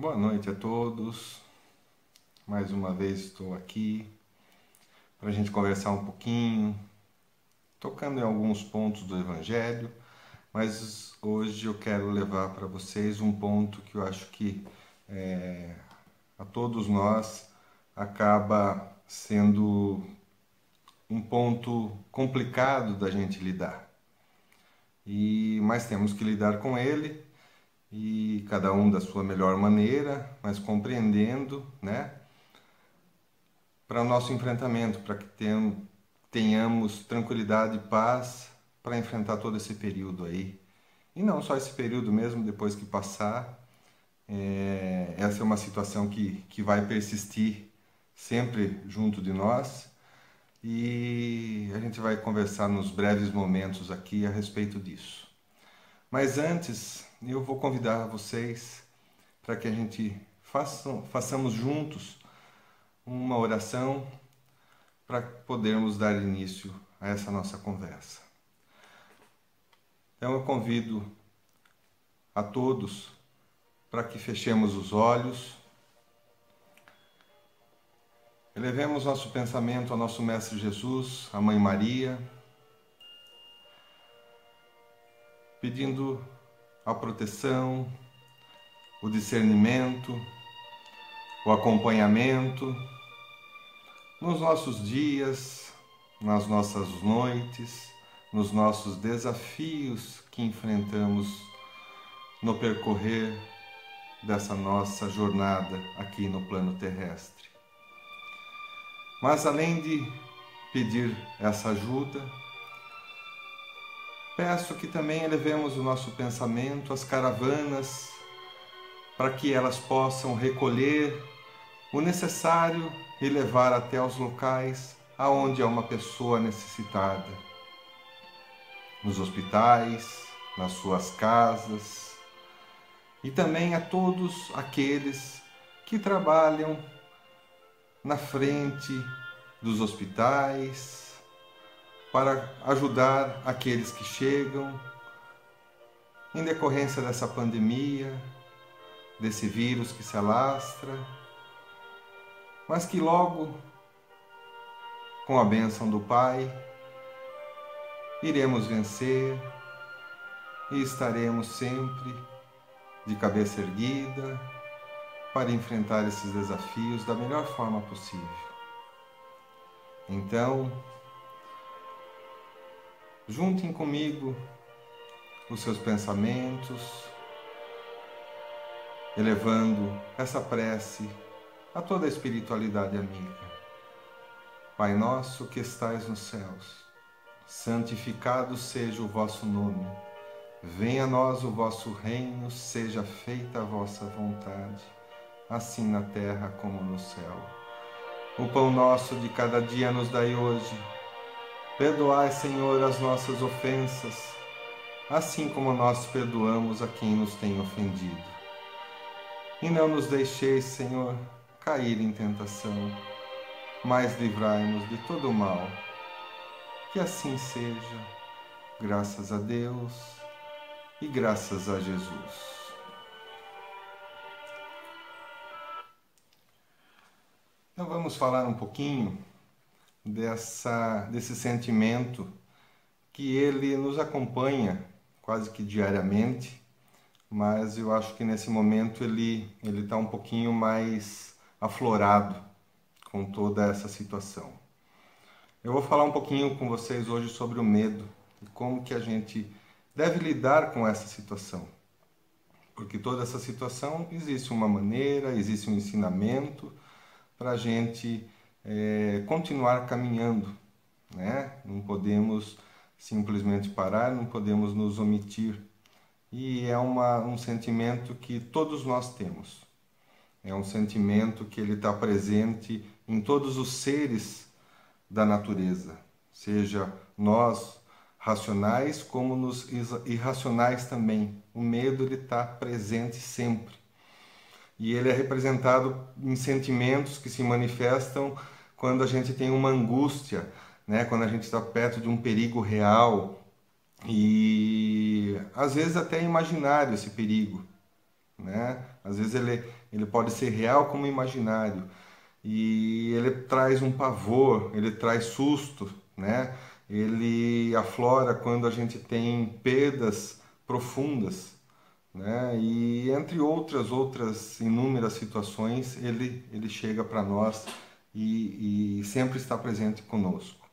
Boa noite a todos. Mais uma vez estou aqui para a gente conversar um pouquinho, tocando em alguns pontos do Evangelho, mas hoje eu quero levar para vocês um ponto que eu acho que é, a todos nós acaba sendo um ponto complicado da gente lidar. E mas temos que lidar com ele e cada um da sua melhor maneira, mas compreendendo, né? Para o nosso enfrentamento, para que tenhamos tranquilidade e paz para enfrentar todo esse período aí. E não só esse período mesmo, depois que passar. É, essa é uma situação que, que vai persistir sempre junto de nós e a gente vai conversar nos breves momentos aqui a respeito disso. Mas antes, eu vou convidar vocês para que a gente faça, façamos juntos uma oração para podermos dar início a essa nossa conversa. Então eu convido a todos para que fechemos os olhos, elevemos nosso pensamento ao nosso Mestre Jesus, à Mãe Maria, pedindo a proteção, o discernimento, o acompanhamento nos nossos dias, nas nossas noites, nos nossos desafios que enfrentamos no percorrer dessa nossa jornada aqui no plano terrestre. Mas além de pedir essa ajuda, Peço que também elevemos o nosso pensamento às caravanas, para que elas possam recolher o necessário e levar até os locais aonde há uma pessoa necessitada. Nos hospitais, nas suas casas, e também a todos aqueles que trabalham na frente dos hospitais, para ajudar aqueles que chegam em decorrência dessa pandemia, desse vírus que se alastra, mas que logo, com a bênção do Pai, iremos vencer e estaremos sempre de cabeça erguida para enfrentar esses desafios da melhor forma possível. Então, Juntem comigo os seus pensamentos, elevando essa prece a toda a espiritualidade amiga. Pai nosso que estais nos céus, santificado seja o vosso nome. Venha a nós o vosso reino, seja feita a vossa vontade, assim na terra como no céu. O pão nosso de cada dia nos dai hoje Perdoai, Senhor, as nossas ofensas, assim como nós perdoamos a quem nos tem ofendido. E não nos deixeis, Senhor, cair em tentação, mas livrai-nos de todo o mal. Que assim seja, graças a Deus e graças a Jesus. Então vamos falar um pouquinho dessa, desse sentimento que ele nos acompanha quase que diariamente, mas eu acho que nesse momento ele ele está um pouquinho mais aflorado com toda essa situação. Eu vou falar um pouquinho com vocês hoje sobre o medo e como que a gente deve lidar com essa situação. Porque toda essa situação existe uma maneira, existe um ensinamento para a gente é, continuar caminhando, né? Não podemos simplesmente parar, não podemos nos omitir. E é uma, um sentimento que todos nós temos. É um sentimento que ele está presente em todos os seres da natureza, seja nós racionais como nos irracionais também. O medo ele está presente sempre e ele é representado em sentimentos que se manifestam quando a gente tem uma angústia, né? quando a gente está perto de um perigo real e às vezes até imaginário esse perigo. né? Às vezes ele, ele pode ser real como imaginário e ele traz um pavor, ele traz susto, né? Ele aflora quando a gente tem perdas profundas, né? E entre outras outras inúmeras situações, ele ele chega para nós e, e sempre está presente conosco.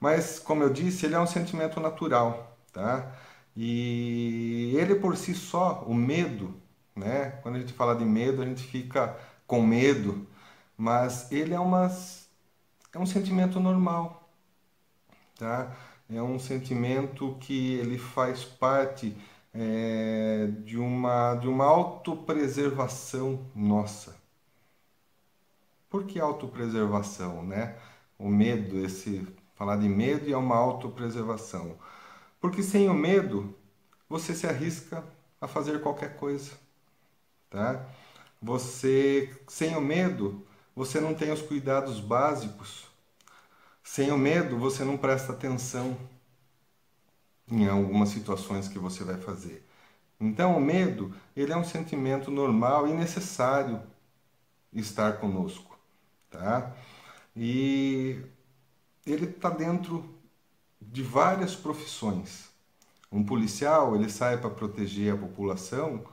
Mas como eu disse, ele é um sentimento natural, tá? E ele por si só, o medo, né? Quando a gente fala de medo, a gente fica com medo, mas ele é, umas, é um sentimento normal, tá? É um sentimento que ele faz parte é, de uma de uma autopreservação nossa. Por que autopreservação, né? O medo, esse falar de medo é uma autopreservação. Porque sem o medo, você se arrisca a fazer qualquer coisa, tá? Você sem o medo, você não tem os cuidados básicos. Sem o medo, você não presta atenção em algumas situações que você vai fazer. Então, o medo, ele é um sentimento normal e necessário estar conosco, tá? E ele está dentro de várias profissões. Um policial, ele sai para proteger a população,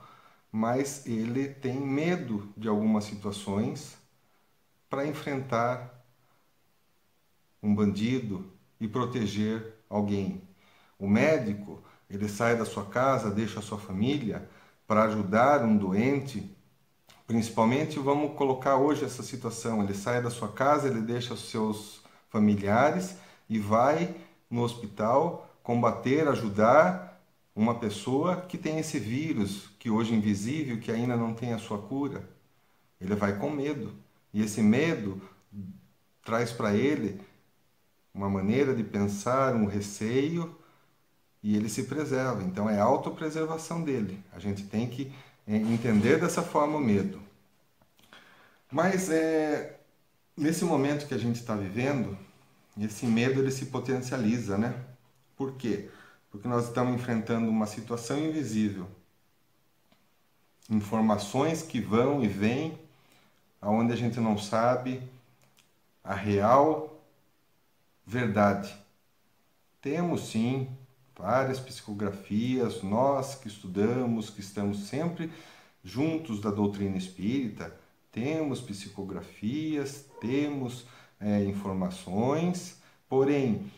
mas ele tem medo de algumas situações para enfrentar um bandido e proteger alguém. O médico, ele sai da sua casa, deixa a sua família para ajudar um doente. Principalmente, vamos colocar hoje essa situação: ele sai da sua casa, ele deixa os seus familiares e vai no hospital combater, ajudar uma pessoa que tem esse vírus, que hoje é invisível, que ainda não tem a sua cura. Ele vai com medo. E esse medo traz para ele uma maneira de pensar, um receio, e ele se preserva. Então é a autopreservação dele. A gente tem que é, entender dessa forma o medo. Mas é, nesse momento que a gente está vivendo, esse medo ele se potencializa, né? Por quê? Porque nós estamos enfrentando uma situação invisível. Informações que vão e vêm aonde a gente não sabe a real verdade. Temos sim várias psicografias, nós que estudamos, que estamos sempre juntos da doutrina espírita, temos psicografias, temos é, informações, porém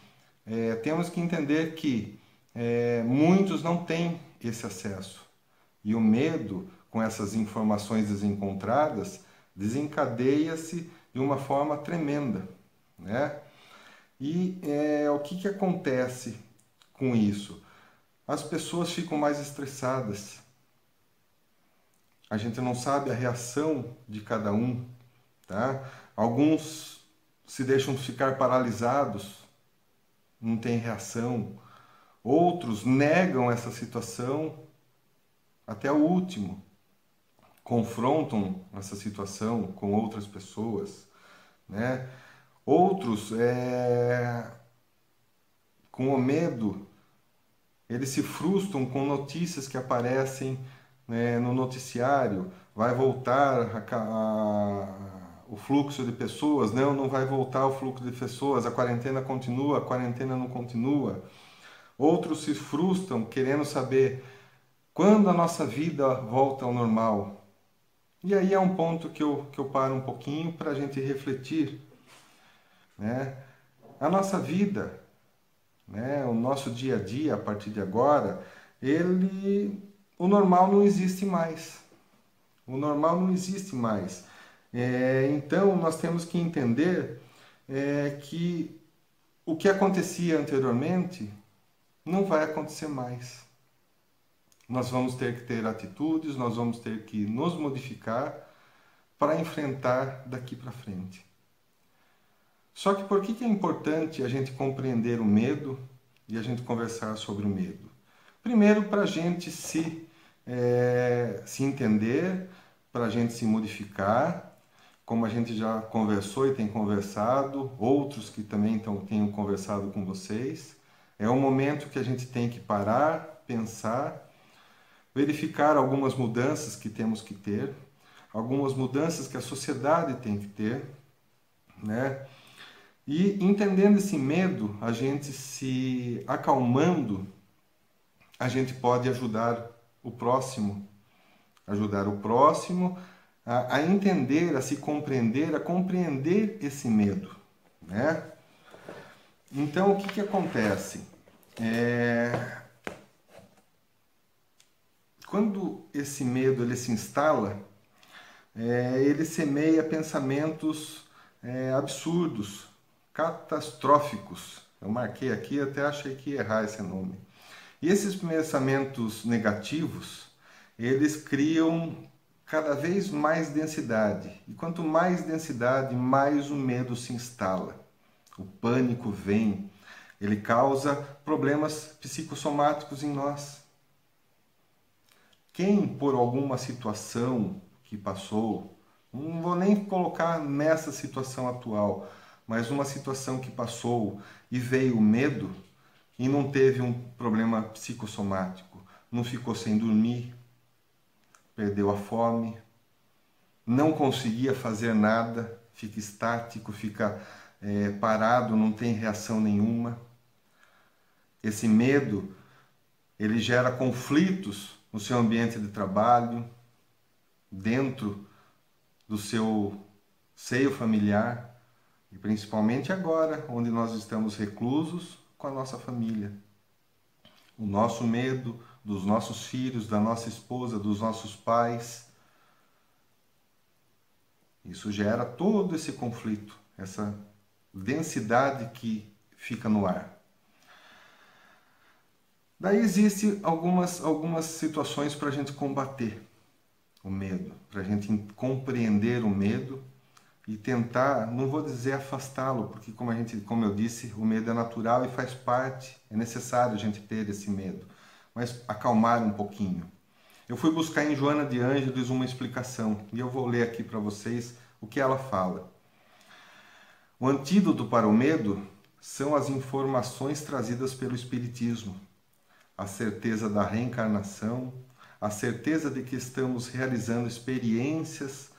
é, temos que entender que é, muitos não têm esse acesso e o medo com essas informações desencontradas desencadeia-se de uma forma tremenda, né? E é, o que, que acontece com isso? As pessoas ficam mais estressadas. A gente não sabe a reação de cada um, tá? Alguns se deixam ficar paralisados, não tem reação. Outros negam essa situação até o último confrontam essa situação com outras pessoas, né? Outros, é, com o medo, eles se frustram com notícias que aparecem né, no noticiário. Vai voltar a, a, o fluxo de pessoas? Não, não vai voltar o fluxo de pessoas. A quarentena continua, a quarentena não continua. Outros se frustram querendo saber quando a nossa vida volta ao normal, e aí é um ponto que eu, que eu paro um pouquinho para a gente refletir. Né? A nossa vida, né? o nosso dia a dia a partir de agora, ele, o normal não existe mais. O normal não existe mais. É, então nós temos que entender é, que o que acontecia anteriormente não vai acontecer mais nós vamos ter que ter atitudes, nós vamos ter que nos modificar para enfrentar daqui para frente. Só que por que, que é importante a gente compreender o medo e a gente conversar sobre o medo? Primeiro, para a gente se, é, se entender, para a gente se modificar, como a gente já conversou e tem conversado, outros que também tão, tenham conversado com vocês. É um momento que a gente tem que parar, pensar verificar algumas mudanças que temos que ter, algumas mudanças que a sociedade tem que ter, né? E entendendo esse medo, a gente se acalmando, a gente pode ajudar o próximo, ajudar o próximo a, a entender, a se compreender, a compreender esse medo, né? Então, o que, que acontece? É... Quando esse medo ele se instala, é, ele semeia pensamentos é, absurdos, catastróficos. Eu marquei aqui, até achei que ia errar esse nome. E esses pensamentos negativos, eles criam cada vez mais densidade. E quanto mais densidade, mais o medo se instala. O pânico vem, ele causa problemas psicossomáticos em nós. Quem, por alguma situação que passou, não vou nem colocar nessa situação atual, mas uma situação que passou e veio medo e não teve um problema psicossomático, não ficou sem dormir, perdeu a fome, não conseguia fazer nada, fica estático, fica é, parado, não tem reação nenhuma. Esse medo ele gera conflitos no seu ambiente de trabalho, dentro do seu seio familiar e principalmente agora, onde nós estamos reclusos com a nossa família. O nosso medo, dos nossos filhos, da nossa esposa, dos nossos pais. Isso gera todo esse conflito, essa densidade que fica no ar. Daí existem algumas, algumas situações para a gente combater o medo, para a gente compreender o medo e tentar, não vou dizer afastá-lo, porque como a gente, como eu disse, o medo é natural e faz parte, é necessário a gente ter esse medo mas acalmar um pouquinho. Eu fui buscar em Joana de Ângeles uma explicação e eu vou ler aqui para vocês o que ela fala. O antídoto para o medo são as informações trazidas pelo Espiritismo, a certeza da reencarnação, a certeza de que estamos realizando experiências,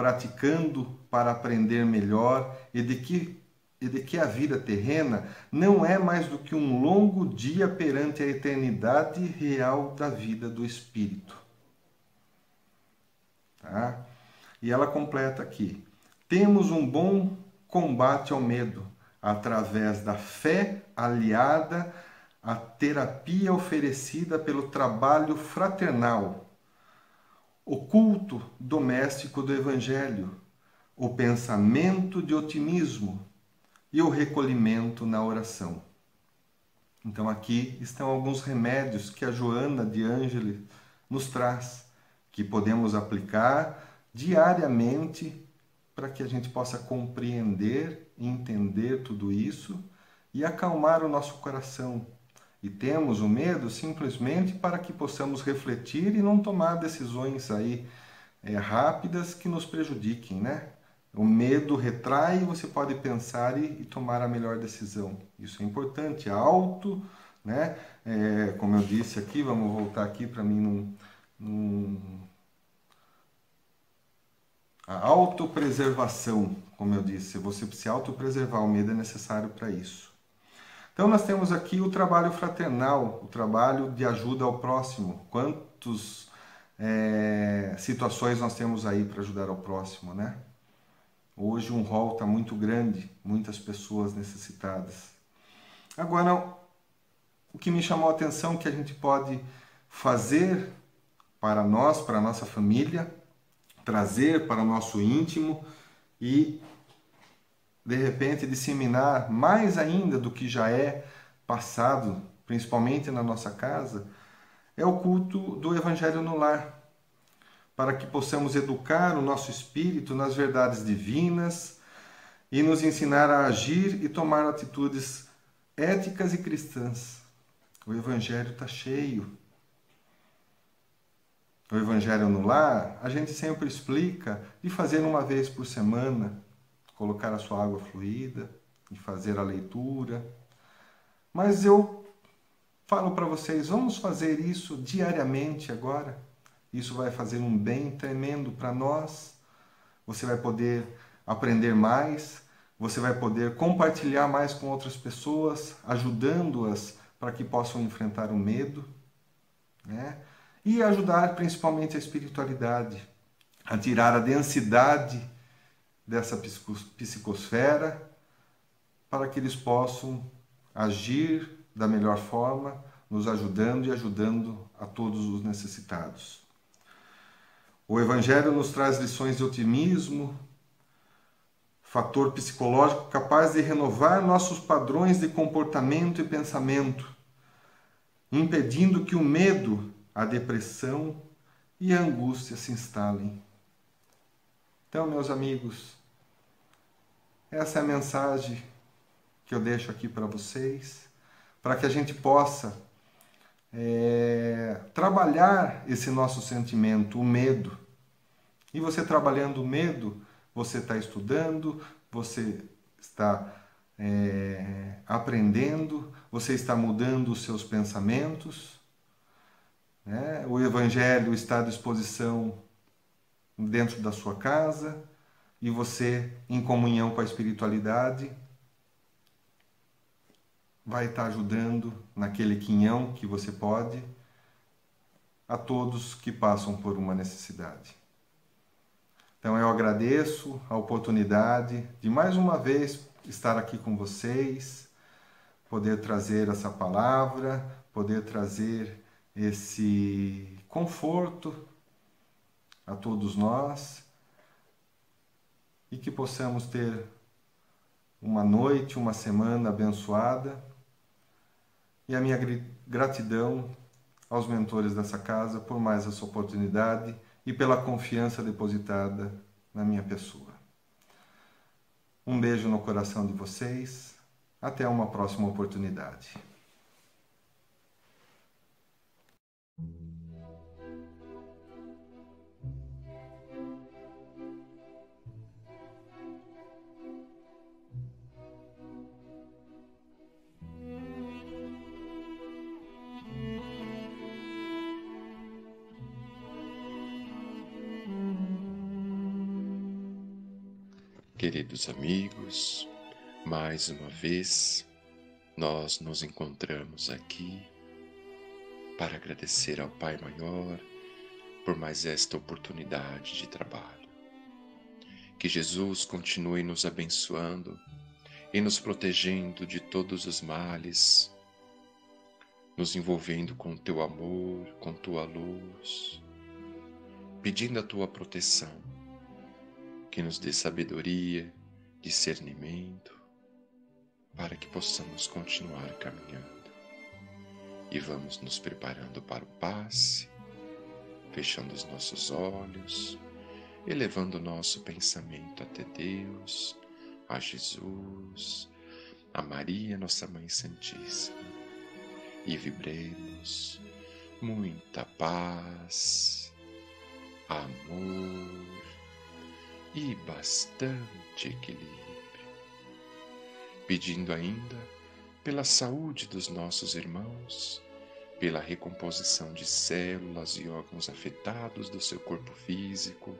praticando para aprender melhor e de que e de que a vida terrena não é mais do que um longo dia perante a eternidade real da vida do espírito. Tá? E ela completa aqui: temos um bom combate ao medo através da fé aliada à terapia oferecida pelo trabalho fraternal, o culto doméstico do Evangelho, o pensamento de otimismo, e o recolhimento na oração. Então aqui estão alguns remédios que a Joana de Ângeles nos traz, que podemos aplicar diariamente para que a gente possa compreender entender tudo isso e acalmar o nosso coração. E temos o medo simplesmente para que possamos refletir e não tomar decisões aí é, rápidas que nos prejudiquem, né? O medo retrai e você pode pensar e, e, tomar a melhor decisão. Isso é importante. Alto, né? É, como eu disse aqui, vamos voltar aqui para mim num, num... A autopreservação, como eu disse, você se autopreservar, o medo é necessário para isso. Então nós temos aqui o trabalho fraternal, o trabalho de ajuda ao próximo. Quantas é, situações nós temos aí para ajudar ao próximo, né? Hoje um rol está muito grande, muitas pessoas necessitadas. Agora, o que me chamou a atenção que a gente pode fazer para nós, para a nossa família, trazer para o nosso íntimo e de repente disseminar mais ainda do que já é passado, principalmente na nossa casa, é o culto do evangelho no lar para que possamos educar o nosso espírito nas verdades divinas e nos ensinar a agir e tomar atitudes éticas e cristãs. O Evangelho está cheio. O Evangelho no lar, a gente sempre explica de fazer uma vez por semana, colocar a sua água fluida e fazer a leitura. Mas eu falo para vocês, vamos fazer isso diariamente agora. Isso vai fazer um bem tremendo para nós. Você vai poder aprender mais, você vai poder compartilhar mais com outras pessoas, ajudando-as para que possam enfrentar o medo, né? E ajudar principalmente a espiritualidade a tirar a densidade dessa psicosfera para que eles possam agir da melhor forma, nos ajudando e ajudando a todos os necessitados. O Evangelho nos traz lições de otimismo, fator psicológico capaz de renovar nossos padrões de comportamento e pensamento, impedindo que o medo, a depressão e a angústia se instalem. Então, meus amigos, essa é a mensagem que eu deixo aqui para vocês, para que a gente possa é, trabalhar esse nosso sentimento, o medo. E você trabalhando o medo, você está estudando, você está é, aprendendo, você está mudando os seus pensamentos. Né? O Evangelho está à disposição dentro da sua casa e você, em comunhão com a espiritualidade, vai estar ajudando naquele quinhão que você pode a todos que passam por uma necessidade. Então eu agradeço a oportunidade de mais uma vez estar aqui com vocês, poder trazer essa palavra, poder trazer esse conforto a todos nós e que possamos ter uma noite, uma semana abençoada. E a minha gratidão aos mentores dessa casa por mais essa oportunidade e pela confiança depositada na minha pessoa. Um beijo no coração de vocês. Até uma próxima oportunidade. Queridos amigos, mais uma vez nós nos encontramos aqui para agradecer ao Pai Maior por mais esta oportunidade de trabalho. Que Jesus continue nos abençoando e nos protegendo de todos os males, nos envolvendo com teu amor, com tua luz, pedindo a tua proteção que nos dê sabedoria, discernimento, para que possamos continuar caminhando. E vamos nos preparando para o passe, fechando os nossos olhos, elevando o nosso pensamento até Deus, a Jesus, a Maria, nossa Mãe Santíssima, e vibremos muita paz, amor e bastante equilíbrio, pedindo ainda pela saúde dos nossos irmãos, pela recomposição de células e órgãos afetados do seu corpo físico,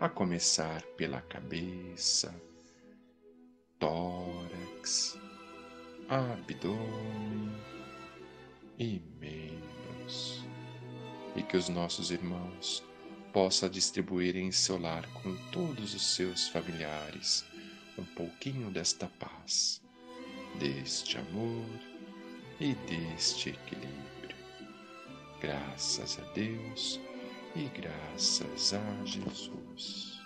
a começar pela cabeça, tórax, abdômen e membros, e que os nossos irmãos possa distribuir em seu lar com todos os seus familiares um pouquinho desta paz, deste amor e deste equilíbrio. Graças a Deus e graças a Jesus.